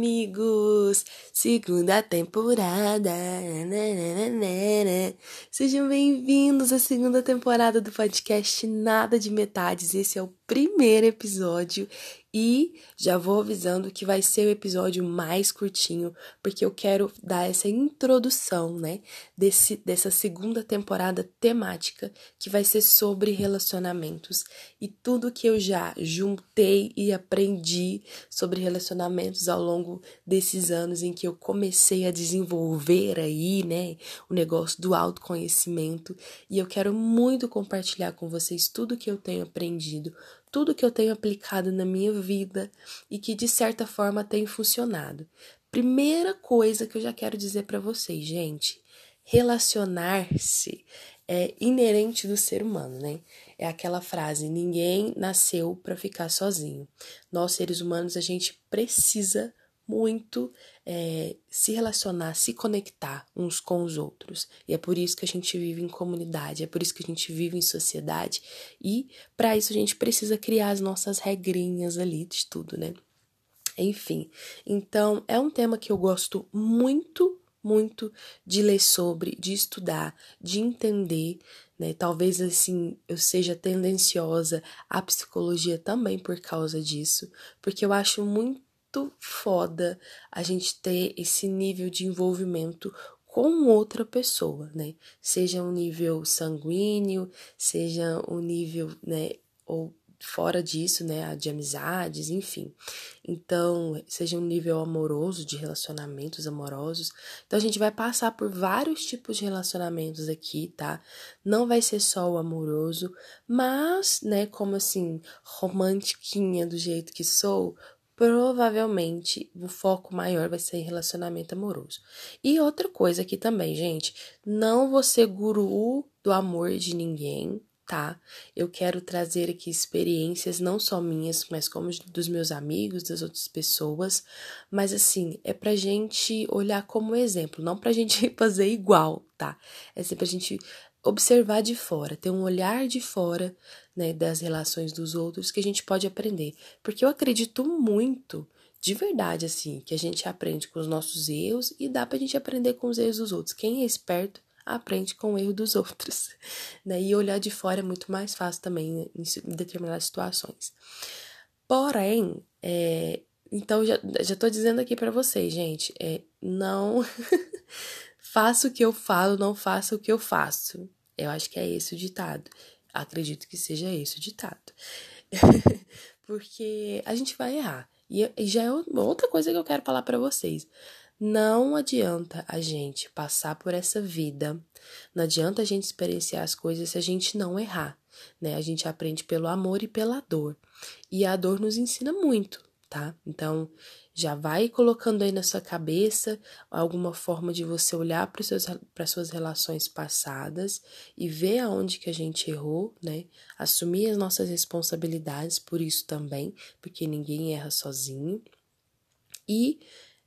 amigos! Segunda temporada. Sejam bem-vindos à segunda temporada do podcast Nada de Metades. Esse é o primeiro episódio e já vou avisando que vai ser o episódio mais curtinho, porque eu quero dar essa introdução, né, desse, dessa segunda temporada temática que vai ser sobre relacionamentos. E tudo que eu já juntei e aprendi sobre relacionamentos ao longo desses anos em que eu comecei a desenvolver aí, né, o negócio do autoconhecimento. E eu quero muito compartilhar com vocês tudo que eu tenho aprendido tudo que eu tenho aplicado na minha vida e que de certa forma tem funcionado. Primeira coisa que eu já quero dizer para vocês, gente, relacionar-se é inerente do ser humano, né? É aquela frase: ninguém nasceu para ficar sozinho. Nós seres humanos a gente precisa muito é, se relacionar, se conectar uns com os outros. E é por isso que a gente vive em comunidade, é por isso que a gente vive em sociedade. E para isso a gente precisa criar as nossas regrinhas ali de tudo, né? Enfim, então é um tema que eu gosto muito, muito de ler sobre, de estudar, de entender, né? Talvez assim eu seja tendenciosa à psicologia também por causa disso, porque eu acho muito muito foda a gente ter esse nível de envolvimento com outra pessoa, né? Seja um nível sanguíneo, seja um nível, né, ou fora disso, né, de amizades, enfim. Então, seja um nível amoroso, de relacionamentos amorosos. Então, a gente vai passar por vários tipos de relacionamentos aqui, tá? Não vai ser só o amoroso, mas, né, como assim, romantiquinha do jeito que sou, provavelmente o foco maior vai ser em relacionamento amoroso. E outra coisa aqui também, gente, não vou ser guru do amor de ninguém, tá? Eu quero trazer aqui experiências não só minhas, mas como dos meus amigos, das outras pessoas, mas assim, é pra gente olhar como exemplo, não pra gente fazer igual, tá? É sempre pra gente observar de fora, ter um olhar de fora né, das relações dos outros que a gente pode aprender. Porque eu acredito muito, de verdade, assim, que a gente aprende com os nossos erros e dá pra gente aprender com os erros dos outros. Quem é esperto aprende com o erro dos outros. Né? E olhar de fora é muito mais fácil também em determinadas situações. Porém, é, então já, já dizendo aqui para vocês, gente, é, não faça o que eu falo, não faça o que eu faço. Eu acho que é esse o ditado. Acredito que seja esse o ditado. Porque a gente vai errar. E já é outra coisa que eu quero falar para vocês. Não adianta a gente passar por essa vida, não adianta a gente experienciar as coisas se a gente não errar, né? A gente aprende pelo amor e pela dor. E a dor nos ensina muito, tá? Então, já vai colocando aí na sua cabeça alguma forma de você olhar para as suas relações passadas e ver aonde que a gente errou, né? Assumir as nossas responsabilidades por isso também, porque ninguém erra sozinho. E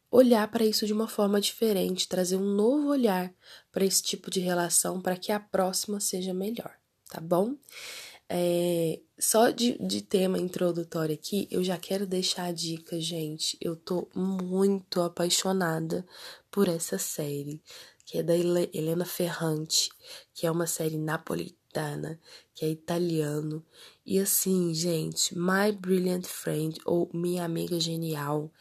olhar para isso de uma forma diferente, trazer um novo olhar para esse tipo de relação para que a próxima seja melhor, tá bom? É, só de, de tema introdutório aqui, eu já quero deixar a dica, gente. Eu tô muito apaixonada por essa série, que é da Helena Ferrante, que é uma série napolitana, que é italiano. E assim, gente, My Brilliant Friend, ou Minha Amiga Genial.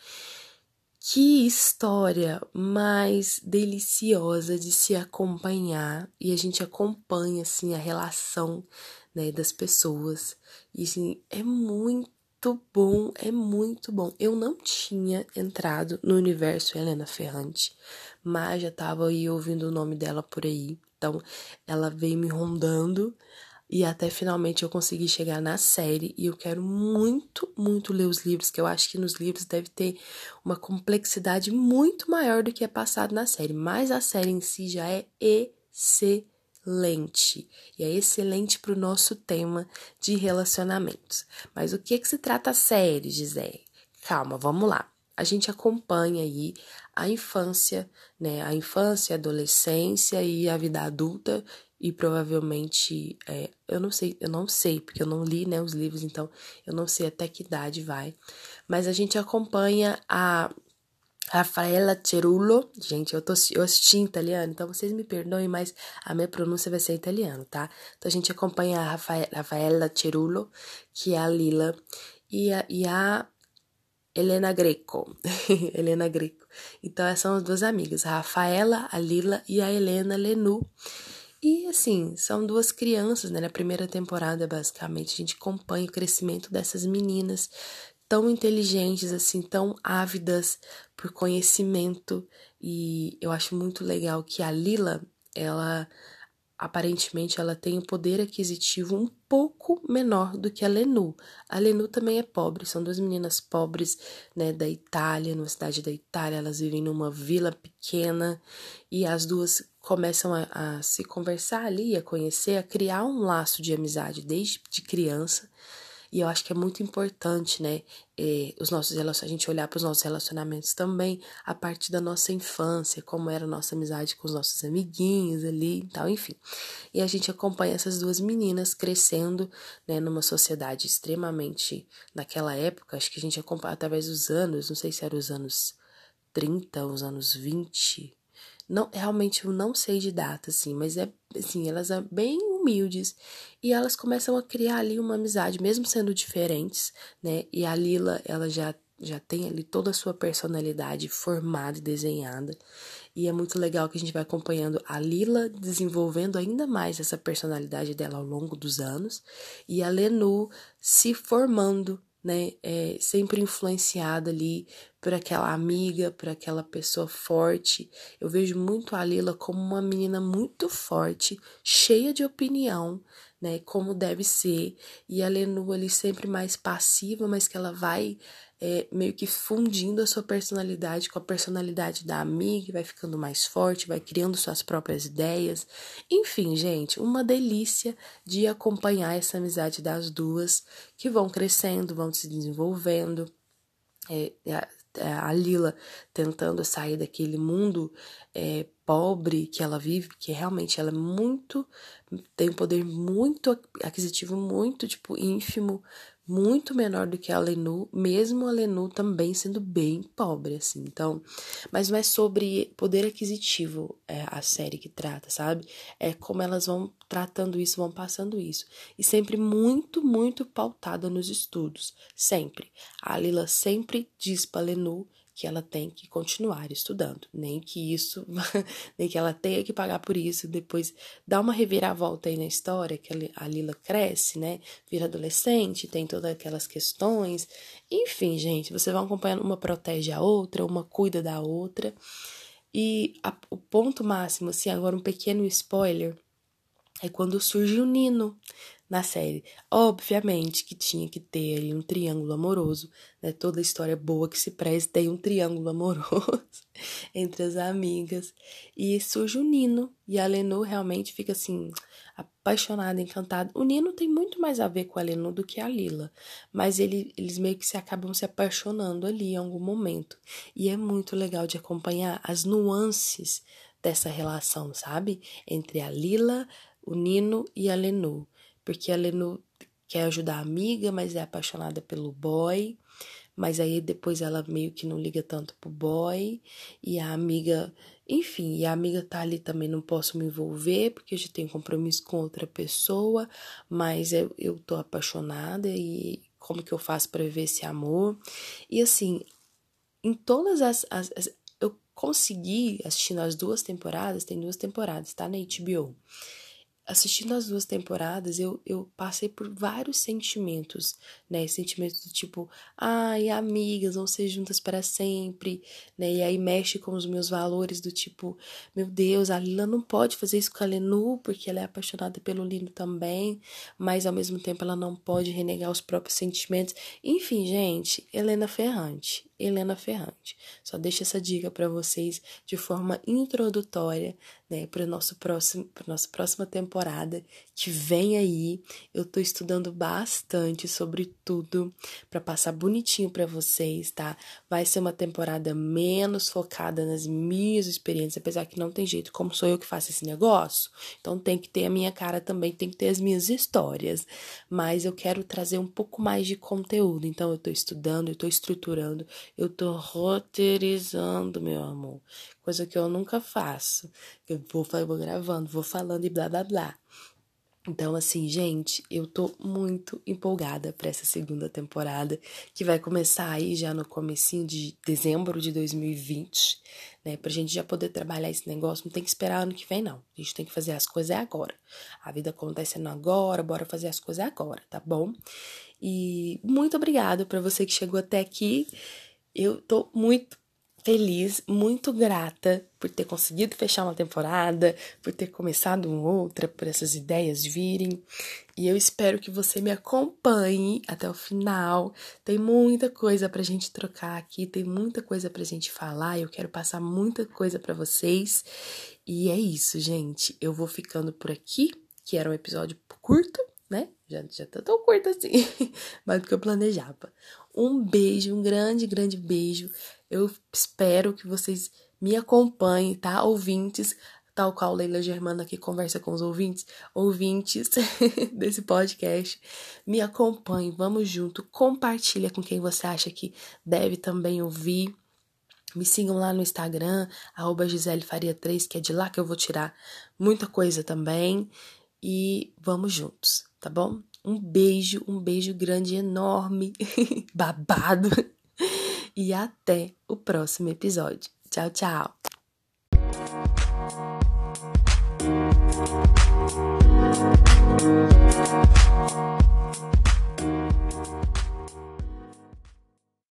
Que história mais deliciosa de se acompanhar e a gente acompanha assim a relação né, das pessoas. E assim, é muito bom, é muito bom. Eu não tinha entrado no universo Helena Ferrante, mas já tava aí ouvindo o nome dela por aí. Então, ela veio me rondando e até finalmente eu consegui chegar na série e eu quero muito, muito ler os livros, que eu acho que nos livros deve ter uma complexidade muito maior do que é passado na série, mas a série em si já é excelente excelente e é excelente para o nosso tema de relacionamentos. Mas o que, que se trata a série, Gisele? Calma, vamos lá. A gente acompanha aí a infância, né? A infância, a adolescência e a vida adulta e provavelmente é, eu não sei, eu não sei porque eu não li, né, os livros, então eu não sei até que idade vai. Mas a gente acompanha a Rafaela Cerullo. Gente, eu, tô, eu assisti em italiano, então vocês me perdoem, mas a minha pronúncia vai ser italiano, tá? Então a gente acompanha a Rafaela, Cerullo, que é a Lila, e a, e a Helena Greco. Helena Greco. Então essas são as duas amigas, a Rafaela, a Lila e a Helena Lenu. E assim, são duas crianças, né? Na primeira temporada, basicamente, a gente acompanha o crescimento dessas meninas tão inteligentes, assim, tão ávidas por conhecimento. E eu acho muito legal que a Lila, ela aparentemente ela tem um poder aquisitivo um pouco menor do que a Lenu. A Lenu também é pobre, são duas meninas pobres, né, da Itália, numa cidade da Itália, elas vivem numa vila pequena e as duas começam a, a se conversar ali, a conhecer, a criar um laço de amizade desde de criança. E eu acho que é muito importante, né, é, os nossos a gente olhar para os nossos relacionamentos também a partir da nossa infância, como era a nossa amizade com os nossos amiguinhos ali e tal, enfim. E a gente acompanha essas duas meninas crescendo, né, numa sociedade extremamente, naquela época, acho que a gente acompanha através dos anos, não sei se eram os anos 30, os anos 20, não, realmente eu não sei de data, assim, mas é assim, elas são bem humildes e elas começam a criar ali uma amizade, mesmo sendo diferentes, né? E a Lila, ela já já tem ali toda a sua personalidade formada e desenhada. E é muito legal que a gente vai acompanhando a Lila desenvolvendo ainda mais essa personalidade dela ao longo dos anos e a Lenu se formando né, é, sempre influenciada ali por aquela amiga, por aquela pessoa forte. Eu vejo muito a Lila como uma menina muito forte, cheia de opinião, né, como deve ser, e a Lenu ali sempre mais passiva, mas que ela vai é, meio que fundindo a sua personalidade com a personalidade da amiga, vai ficando mais forte, vai criando suas próprias ideias. Enfim, gente, uma delícia de acompanhar essa amizade das duas que vão crescendo, vão se desenvolvendo. É, é, a Lila tentando sair daquele mundo é, pobre que ela vive, que realmente ela é muito tem um poder muito aquisitivo muito tipo ínfimo muito menor do que a Lenu, mesmo a Lenu também sendo bem pobre, assim. Então, mas não é sobre poder aquisitivo é, a série que trata, sabe? É como elas vão tratando isso, vão passando isso. E sempre muito, muito pautada nos estudos. Sempre. A Lila sempre diz pra Lenu que ela tem que continuar estudando, nem que isso, nem que ela tenha que pagar por isso, depois dá uma reviravolta aí na história, que a Lila cresce, né, vira adolescente, tem todas aquelas questões, enfim, gente, você vai acompanhando, uma protege a outra, uma cuida da outra, e a, o ponto máximo, assim, agora um pequeno spoiler, é quando surge o Nino, na série. Obviamente que tinha que ter ali um triângulo amoroso, né? Toda história boa que se preze tem um triângulo amoroso entre as amigas. E surge o Nino, e a Lenu realmente fica assim, apaixonada, encantada. O Nino tem muito mais a ver com a Lenu do que a Lila, mas ele, eles meio que se acabam se apaixonando ali em algum momento. E é muito legal de acompanhar as nuances dessa relação, sabe? Entre a Lila, o Nino e a Lenu porque a Lenu quer ajudar a amiga, mas é apaixonada pelo boy. Mas aí depois ela meio que não liga tanto pro boy. E a amiga, enfim, e a amiga tá ali também, não posso me envolver, porque eu já tenho compromisso com outra pessoa, mas eu, eu tô apaixonada e como que eu faço para viver esse amor? E assim, em todas as, as, as eu consegui assistindo as duas temporadas, tem duas temporadas, tá na HBO assistindo as duas temporadas, eu, eu passei por vários sentimentos, né? Sentimentos do tipo, ai, amigas vão ser juntas para sempre, né? E aí mexe com os meus valores do tipo, meu Deus, a Lila não pode fazer isso com a Lenu, porque ela é apaixonada pelo Lino também, mas ao mesmo tempo ela não pode renegar os próprios sentimentos. Enfim, gente, Helena Ferrante. Helena Ferrante. Só deixo essa dica para vocês de forma introdutória, né, para nosso próximo, para nossa próxima temporada que vem aí. Eu tô estudando bastante sobre tudo para passar bonitinho para vocês, tá? Vai ser uma temporada menos focada nas minhas experiências, apesar que não tem jeito, como sou eu que faço esse negócio, então tem que ter a minha cara também, tem que ter as minhas histórias. Mas eu quero trazer um pouco mais de conteúdo, então eu tô estudando, eu tô estruturando, Eu tô roteirizando, meu amor. Coisa que eu nunca faço. Eu vou, vou gravando, vou falando e blá blá blá. Então, assim, gente, eu tô muito empolgada para essa segunda temporada, que vai começar aí já no comecinho de dezembro de 2020, né? Pra gente já poder trabalhar esse negócio, não tem que esperar ano que vem, não. A gente tem que fazer as coisas agora. A vida acontecendo agora, bora fazer as coisas agora, tá bom? E muito obrigada para você que chegou até aqui. Eu tô muito feliz, muito grata por ter conseguido fechar uma temporada, por ter começado outra, por essas ideias virem. E eu espero que você me acompanhe até o final. Tem muita coisa pra gente trocar aqui, tem muita coisa pra gente falar. Eu quero passar muita coisa para vocês. E é isso, gente. Eu vou ficando por aqui, que era um episódio curto, né? Já, já tá tão curto assim, mais do que eu planejava. Um beijo, um grande, grande beijo. Eu espero que vocês me acompanhem, tá? Ouvintes, tal qual Leila Germana que conversa com os ouvintes, ouvintes desse podcast, me acompanhe, vamos junto, compartilha com quem você acha que deve também ouvir. Me sigam lá no Instagram, arroba Gisele Faria 3, que é de lá que eu vou tirar muita coisa também. E vamos juntos, tá bom? Um beijo, um beijo grande, enorme, babado e até o próximo episódio. Tchau, tchau!